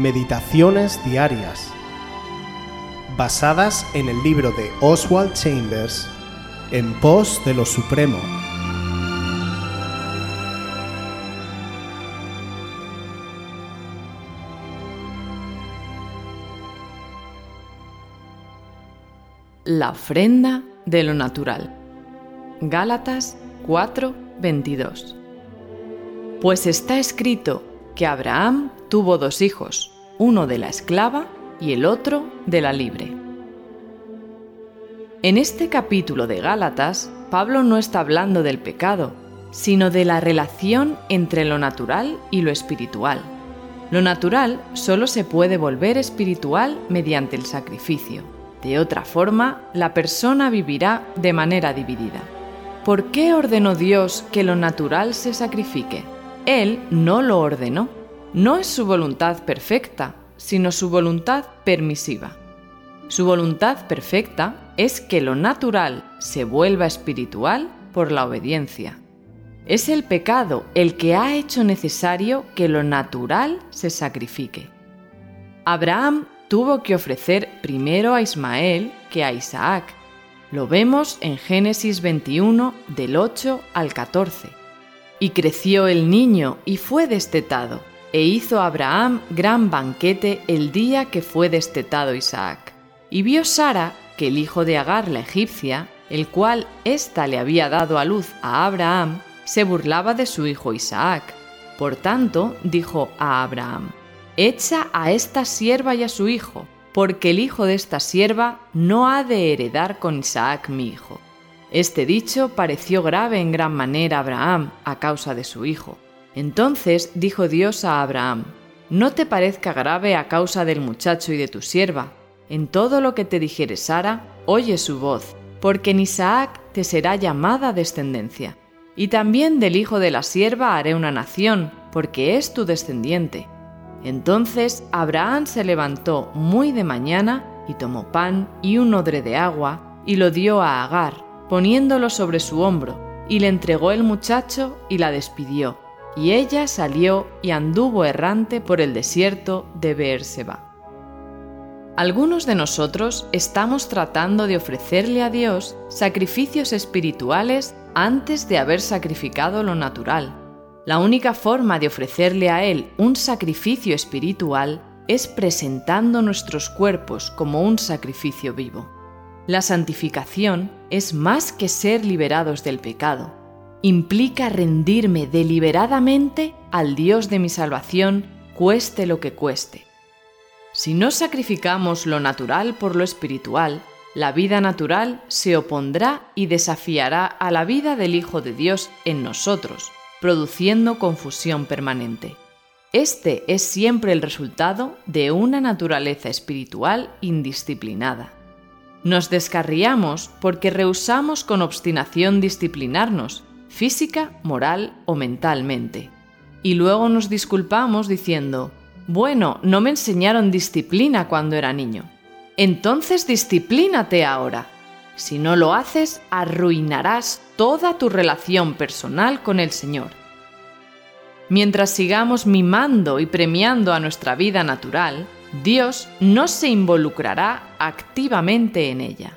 Meditaciones Diarias, basadas en el libro de Oswald Chambers, En pos de lo Supremo. La ofrenda de lo natural. Gálatas 4:22. Pues está escrito que Abraham tuvo dos hijos, uno de la esclava y el otro de la libre. En este capítulo de Gálatas, Pablo no está hablando del pecado, sino de la relación entre lo natural y lo espiritual. Lo natural solo se puede volver espiritual mediante el sacrificio. De otra forma, la persona vivirá de manera dividida. ¿Por qué ordenó Dios que lo natural se sacrifique? Él no lo ordenó. No es su voluntad perfecta, sino su voluntad permisiva. Su voluntad perfecta es que lo natural se vuelva espiritual por la obediencia. Es el pecado el que ha hecho necesario que lo natural se sacrifique. Abraham tuvo que ofrecer primero a Ismael que a Isaac. Lo vemos en Génesis 21 del 8 al 14. Y creció el niño y fue destetado, e hizo Abraham gran banquete el día que fue destetado Isaac. Y vio Sara que el hijo de Agar la egipcia, el cual ésta le había dado a luz a Abraham, se burlaba de su hijo Isaac. Por tanto, dijo a Abraham, Echa a esta sierva y a su hijo, porque el hijo de esta sierva no ha de heredar con Isaac mi hijo. Este dicho pareció grave en gran manera a Abraham a causa de su hijo. Entonces dijo Dios a Abraham, No te parezca grave a causa del muchacho y de tu sierva. En todo lo que te dijere Sara, oye su voz, porque en Isaac te será llamada descendencia. Y también del hijo de la sierva haré una nación, porque es tu descendiente. Entonces Abraham se levantó muy de mañana y tomó pan y un odre de agua y lo dio a Agar poniéndolo sobre su hombro, y le entregó el muchacho y la despidió, y ella salió y anduvo errante por el desierto de Beerseba. Algunos de nosotros estamos tratando de ofrecerle a Dios sacrificios espirituales antes de haber sacrificado lo natural. La única forma de ofrecerle a Él un sacrificio espiritual es presentando nuestros cuerpos como un sacrificio vivo. La santificación es más que ser liberados del pecado. Implica rendirme deliberadamente al Dios de mi salvación, cueste lo que cueste. Si no sacrificamos lo natural por lo espiritual, la vida natural se opondrá y desafiará a la vida del Hijo de Dios en nosotros, produciendo confusión permanente. Este es siempre el resultado de una naturaleza espiritual indisciplinada. Nos descarriamos porque rehusamos con obstinación disciplinarnos, física, moral o mentalmente. Y luego nos disculpamos diciendo, bueno, no me enseñaron disciplina cuando era niño. Entonces disciplínate ahora. Si no lo haces, arruinarás toda tu relación personal con el Señor. Mientras sigamos mimando y premiando a nuestra vida natural, Dios no se involucrará activamente en ella.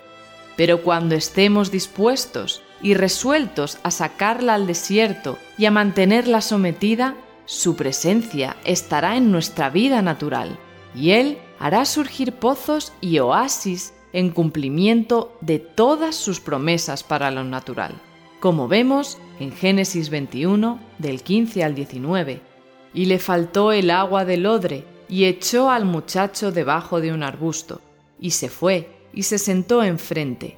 Pero cuando estemos dispuestos y resueltos a sacarla al desierto y a mantenerla sometida, su presencia estará en nuestra vida natural y Él hará surgir pozos y oasis en cumplimiento de todas sus promesas para lo natural, como vemos en Génesis 21 del 15 al 19. Y le faltó el agua del odre, y echó al muchacho debajo de un arbusto, y se fue, y se sentó enfrente,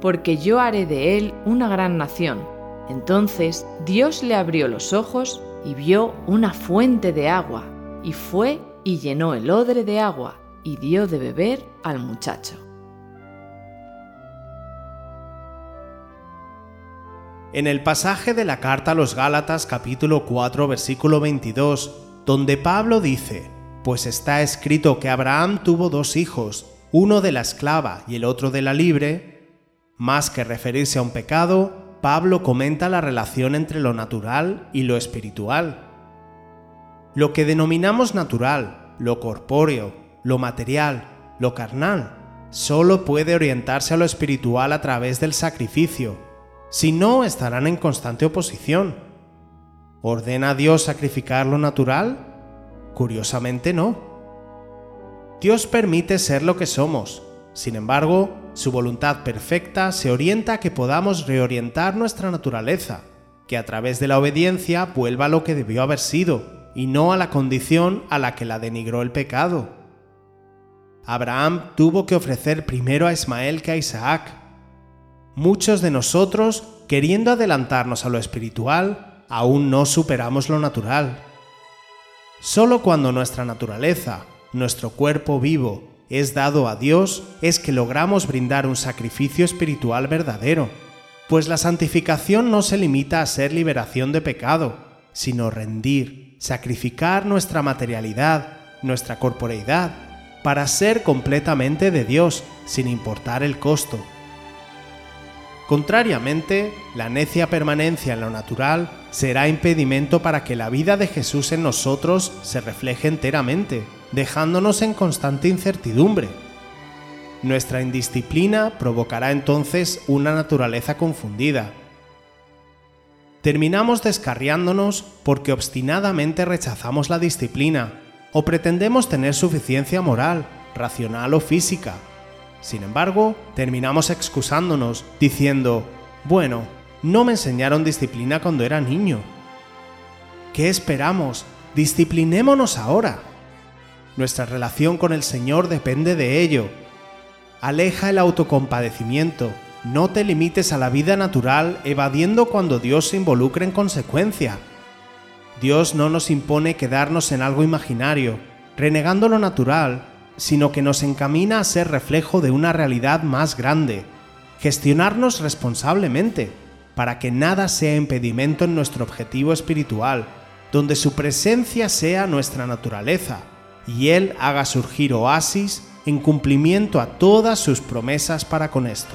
porque yo haré de él una gran nación. Entonces Dios le abrió los ojos y vio una fuente de agua, y fue y llenó el odre de agua, y dio de beber al muchacho. En el pasaje de la carta a los Gálatas capítulo 4 versículo 22, donde Pablo dice, Pues está escrito que Abraham tuvo dos hijos, uno de la esclava y el otro de la libre, más que referirse a un pecado, Pablo comenta la relación entre lo natural y lo espiritual. Lo que denominamos natural, lo corpóreo, lo material, lo carnal, solo puede orientarse a lo espiritual a través del sacrificio, si no, estarán en constante oposición. ¿Ordena Dios sacrificar lo natural? Curiosamente no. Dios permite ser lo que somos. Sin embargo, su voluntad perfecta se orienta a que podamos reorientar nuestra naturaleza, que a través de la obediencia vuelva a lo que debió haber sido, y no a la condición a la que la denigró el pecado. Abraham tuvo que ofrecer primero a Ismael que a Isaac, Muchos de nosotros, queriendo adelantarnos a lo espiritual, aún no superamos lo natural. Solo cuando nuestra naturaleza, nuestro cuerpo vivo, es dado a Dios, es que logramos brindar un sacrificio espiritual verdadero, pues la santificación no se limita a ser liberación de pecado, sino rendir, sacrificar nuestra materialidad, nuestra corporeidad, para ser completamente de Dios, sin importar el costo. Contrariamente, la necia permanencia en lo natural será impedimento para que la vida de Jesús en nosotros se refleje enteramente, dejándonos en constante incertidumbre. Nuestra indisciplina provocará entonces una naturaleza confundida. Terminamos descarriándonos porque obstinadamente rechazamos la disciplina o pretendemos tener suficiencia moral, racional o física sin embargo, terminamos excusándonos, diciendo, bueno, no me enseñaron disciplina cuando era niño. ¿Qué esperamos? Disciplinémonos ahora. Nuestra relación con el Señor depende de ello. Aleja el autocompadecimiento, no te limites a la vida natural evadiendo cuando Dios se involucre en consecuencia. Dios no nos impone quedarnos en algo imaginario, renegando lo natural sino que nos encamina a ser reflejo de una realidad más grande, gestionarnos responsablemente, para que nada sea impedimento en nuestro objetivo espiritual, donde su presencia sea nuestra naturaleza, y Él haga surgir oasis en cumplimiento a todas sus promesas para con esto.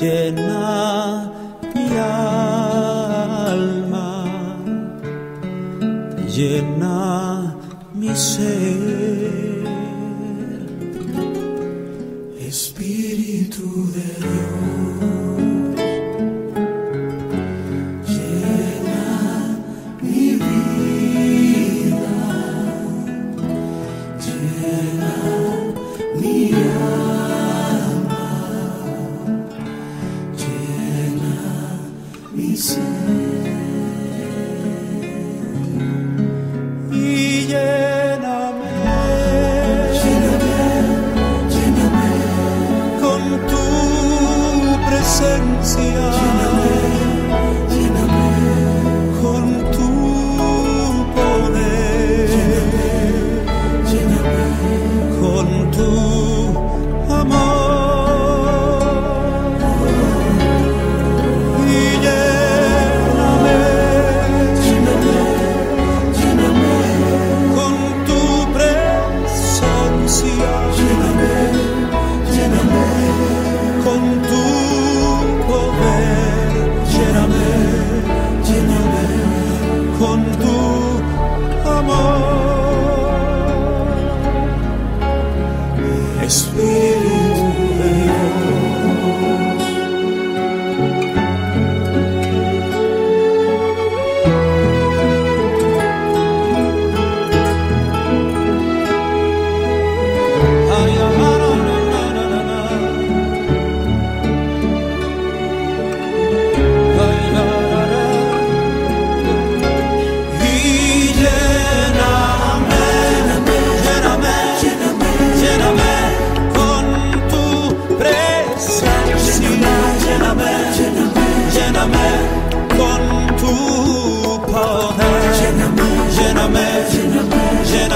llena mi alma, llena mi ser. Presencia.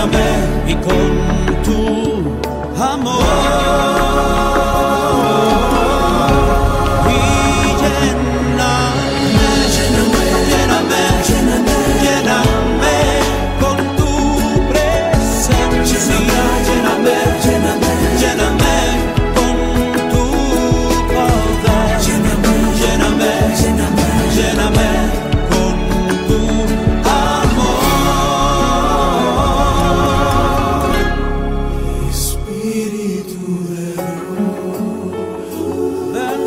Lléname y con